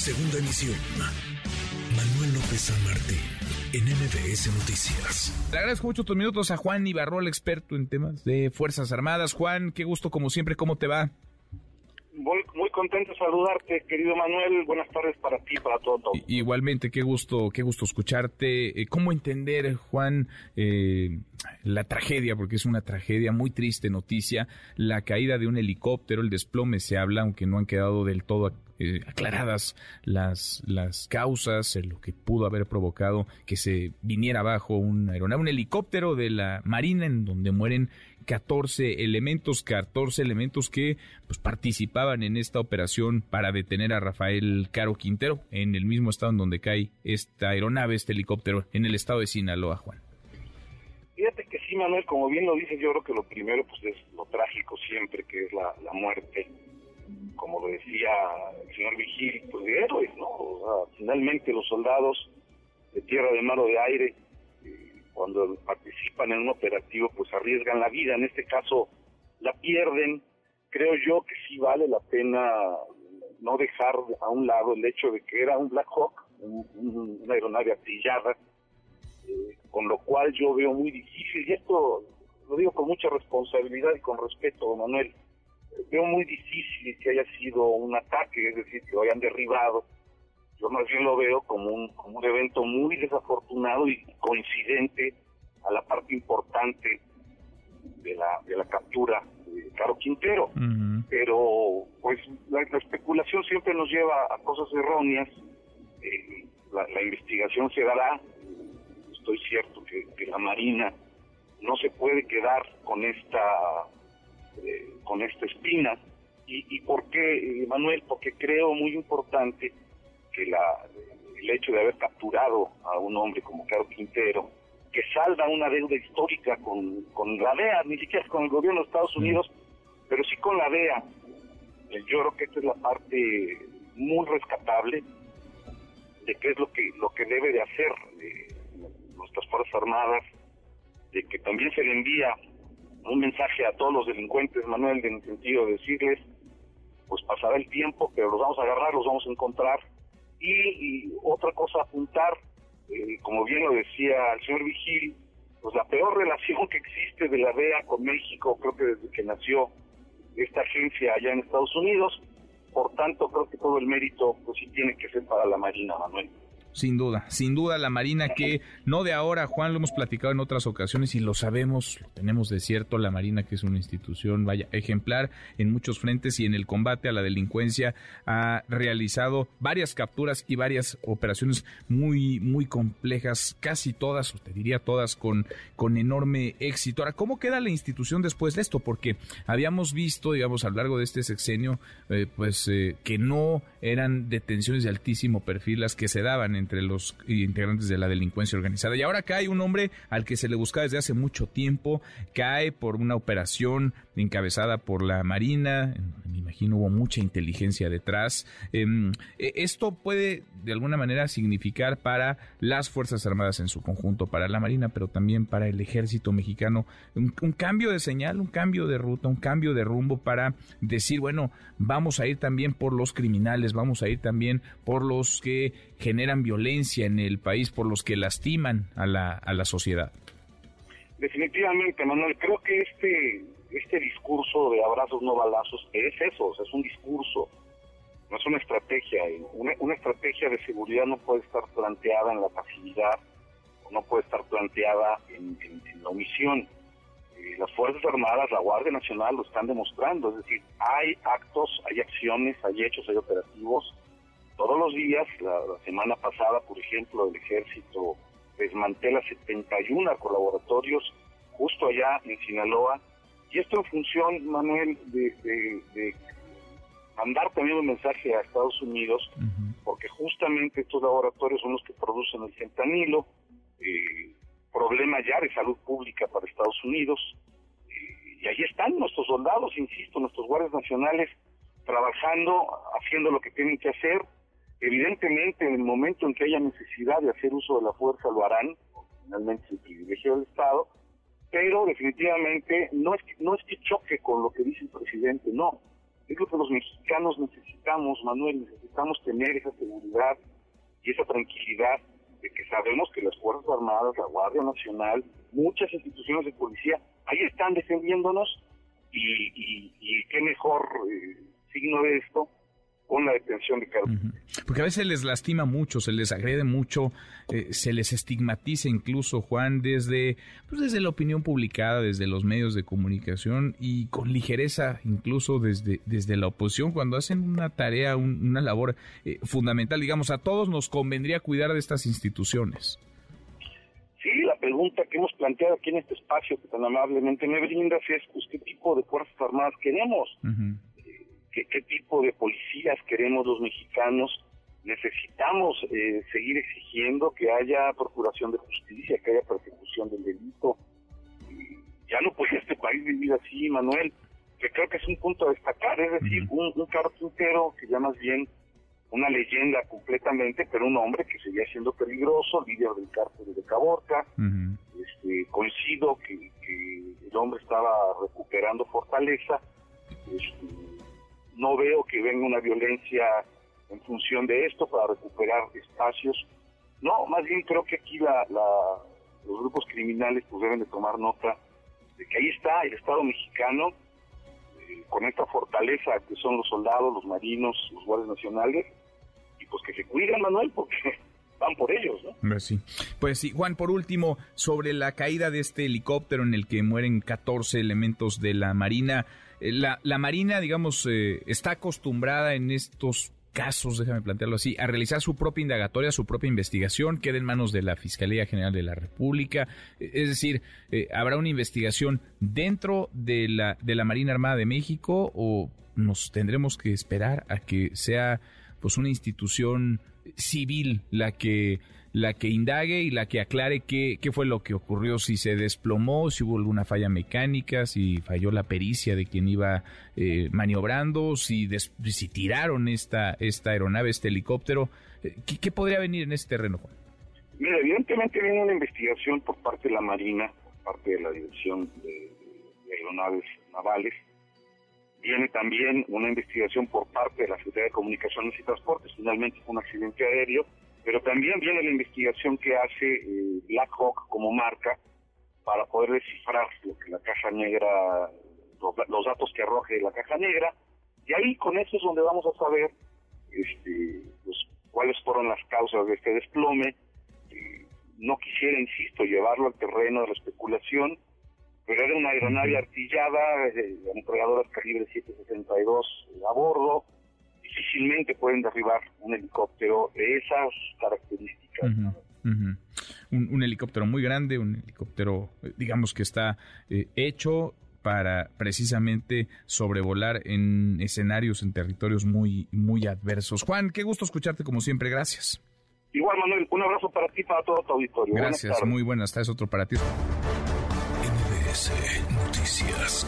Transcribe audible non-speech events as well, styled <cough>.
Segunda emisión. Manuel López San Martín, en MBS Noticias. Le agradezco mucho tus minutos a Juan Ibarrol, experto en temas de Fuerzas Armadas. Juan, qué gusto como siempre, ¿cómo te va? Muy, muy contento de saludarte, querido Manuel. Buenas tardes para ti y para todos. Igualmente, qué gusto, qué gusto escucharte. Eh, ¿Cómo entender, Juan, eh, la tragedia, porque es una tragedia muy triste noticia, la caída de un helicóptero, el desplome se habla, aunque no han quedado del todo eh, aclaradas las, las causas, lo que pudo haber provocado que se viniera abajo un aeronave, un helicóptero de la Marina en donde mueren 14 elementos, 14 elementos que pues, participaban en esta operación para detener a Rafael Caro Quintero en el mismo estado en donde cae esta aeronave, este helicóptero, en el estado de Sinaloa, Juan. Fíjate que sí, Manuel, como bien lo dices, yo creo que lo primero pues es lo trágico siempre, que es la, la muerte, como lo decía el señor Vigil, pues de héroes, ¿no? Finalmente los soldados de tierra, de mar o de aire, cuando participan en un operativo, pues arriesgan la vida. En este caso, la pierden. Creo yo que sí vale la pena no dejar a un lado el hecho de que era un Black Hawk, una aeronave artillada, eh, con lo cual yo veo muy difícil, y esto lo digo con mucha responsabilidad y con respeto, Manuel, veo muy difícil que haya sido un ataque, es decir, que lo hayan derribado, yo más bien lo veo como un, como un evento muy desafortunado y coincidente a la parte importante de la, de la captura de Caro Quintero. Pero pues la, especulación siempre nos lleva a cosas erróneas. Eh, la, investigación se dará. Estoy cierto que, la Marina no se puede quedar con esta eh, con esta espina. ¿Y, y por qué, Manuel? Porque creo muy importante que la, el hecho de haber capturado a un hombre como Caro Quintero, que salda una deuda histórica con, con la DEA, ni siquiera con el gobierno de Estados Unidos, pero sí con la DEA. Eh, yo creo que esta es la parte muy rescatable de qué es lo que lo que debe de hacer eh, nuestras fuerzas armadas, de que también se le envía un mensaje a todos los delincuentes, Manuel, en el sentido de decirles, pues pasará el tiempo, pero los vamos a agarrar, los vamos a encontrar, y, otra cosa apuntar, eh, como bien lo decía el señor Vigil, pues la peor <laughs> relación que existe de la DEA con México, creo que desde que nació esta agencia allá en Estados Unidos, por tanto creo que todo el mérito pues sí tiene que ser para la Marina, Manuel. Sin duda, sin duda la Marina que no de ahora, Juan, lo hemos platicado en otras ocasiones y lo sabemos, lo tenemos de cierto, la Marina que es una institución, vaya, ejemplar en muchos frentes y en el combate a la delincuencia ha realizado varias capturas y varias operaciones muy, muy complejas, casi todas, o te diría todas, con, con enorme éxito. Ahora, ¿cómo queda la institución después de esto? Porque habíamos visto, digamos, a lo largo de este sexenio, eh, pues eh, que no eran detenciones de altísimo perfil las que se daban entre los integrantes de la delincuencia organizada. Y ahora cae un hombre al que se le busca desde hace mucho tiempo, cae por una operación encabezada por la Marina, me imagino hubo mucha inteligencia detrás. Em, e, esto puede de alguna manera significar para las Fuerzas Armadas en su conjunto, para la Marina, pero también para el ejército mexicano, un, un cambio de señal, un cambio de ruta, un cambio de rumbo para decir, bueno, vamos a ir también por los criminales, vamos a ir también por los que generan violencia en el país, por los que lastiman a la, a la sociedad. Definitivamente, Manuel, creo que este, este discurso de abrazos no balazos es eso, es un discurso, no es una estrategia. Una, una estrategia de seguridad no puede estar planteada en la pasividad, no puede estar planteada en, la omisión. Eh, las Fuerzas Armadas, la Guardia Nacional lo están demostrando, es decir, hay actos, hay acciones, hay hechos, hay operativos todos los días. La, semana pasada, por ejemplo, el ejército desmantela 71 colaboratorios justo allá en Sinaloa. Y esto en función, Manuel, de, mandar también un mensaje a Estados Unidos, porque justamente estos laboratorios son los que producen el fentanilo, eh, problema ya de salud pública para Estados Unidos. Eh, y ahí están nuestros soldados, insisto, nuestros guardias nacionales trabajando, haciendo lo que tienen que hacer, Evidentemente, en el momento en que haya necesidad de hacer uso de la fuerza, lo harán, finalmente es el privilegio del Estado, pero definitivamente no es, que, no es que choque con lo que dice el presidente, no. Es lo que los mexicanos necesitamos, Manuel, necesitamos tener esa seguridad y esa tranquilidad de que sabemos que las Fuerzas Armadas, la Guardia Nacional, muchas instituciones de policía, ahí están defendiéndonos y, qué mejor eh, signo de esto con la detención de Carlos. Porque a veces les lastima mucho, se les agrede mucho, eh, se les estigmatiza incluso, Juan, desde, pues desde la opinión publicada, desde los medios de comunicación y con ligereza incluso desde, desde la oposición cuando hacen una tarea, una labor eh, fundamental. Digamos, a todos nos convendría cuidar de estas instituciones. Sí, la pregunta que hemos planteado aquí en este espacio que tan amablemente me brindas es, pues, ¿qué tipo de Fuerzas Armadas queremos? Qué, tipo de policías queremos los mexicanos. Necesitamos eh, seguir exigiendo que haya procuración de justicia, que haya persecución del delito. ya no puede este país vivir así, Manuel, que creo que es un punto a destacar. Es decir, un, un carpintero que ya más bien una leyenda completamente, pero un hombre que seguía siendo peligroso, líder del cártel de Caborca. este, coincido que, el hombre estaba recuperando fortaleza. Este, no veo que venga una violencia en función de esto para recuperar espacios. No, más bien creo que aquí la, los grupos criminales pues deben de tomar nota de que ahí está el Estado mexicano eh, con esta fortaleza que son los soldados, los marinos, los guardias nacionales y pues que se cuiden, Manuel, porque van por ellos, ¿no? Pues sí. Pues sí, Juan, por último, sobre la caída de este helicóptero en el que mueren 14 elementos de la Marina, eh, la, la Marina, digamos, eh, está acostumbrada en estos casos, déjame plantearlo así, a realizar su propia indagatoria, su propia investigación, queda en manos de la Fiscalía General de la República. Eh, es decir, ¿habrá una investigación dentro de la, de la Marina Armada de México o nos tendremos que esperar a que sea pues una institución civil la que la que indague y la que aclare qué, qué fue lo que ocurrió, si se desplomó, si hubo alguna falla mecánica, si falló la pericia de quien iba eh, maniobrando, si, si tiraron esta, esta aeronave, este helicóptero. Eh, ¿Qué, podría venir en este terreno, Juan? Mira, evidentemente viene una investigación por parte de la Marina, por parte de la Dirección de, Aeronaves Navales. Viene también una investigación por parte de la Secretaría de Comunicaciones y Transportes. Finalmente fue un accidente aéreo pero también viene la investigación que hace eh, Blackhawk como marca para poder descifrar lo que la caja negra, los, datos que arroje la caja negra, y ahí con eso es donde vamos a saber este, pues, cuáles fueron las causas de este desplome. Eh, no quisiera, insisto, llevarlo al terreno de la especulación, pero era una aeronave artillada, eh, ametralladoras calibre 762 a bordo, difícilmente pueden derribar un helicóptero de esas características. Un, helicóptero muy grande, un helicóptero, eh, digamos que está eh, hecho para precisamente sobrevolar en escenarios, en territorios muy, muy adversos. Juan, qué gusto escucharte como siempre, gracias. Igual, Manuel, un abrazo para ti, para todo tu auditorio. Gracias, muy buenas tardes, otro para ti. Noticias.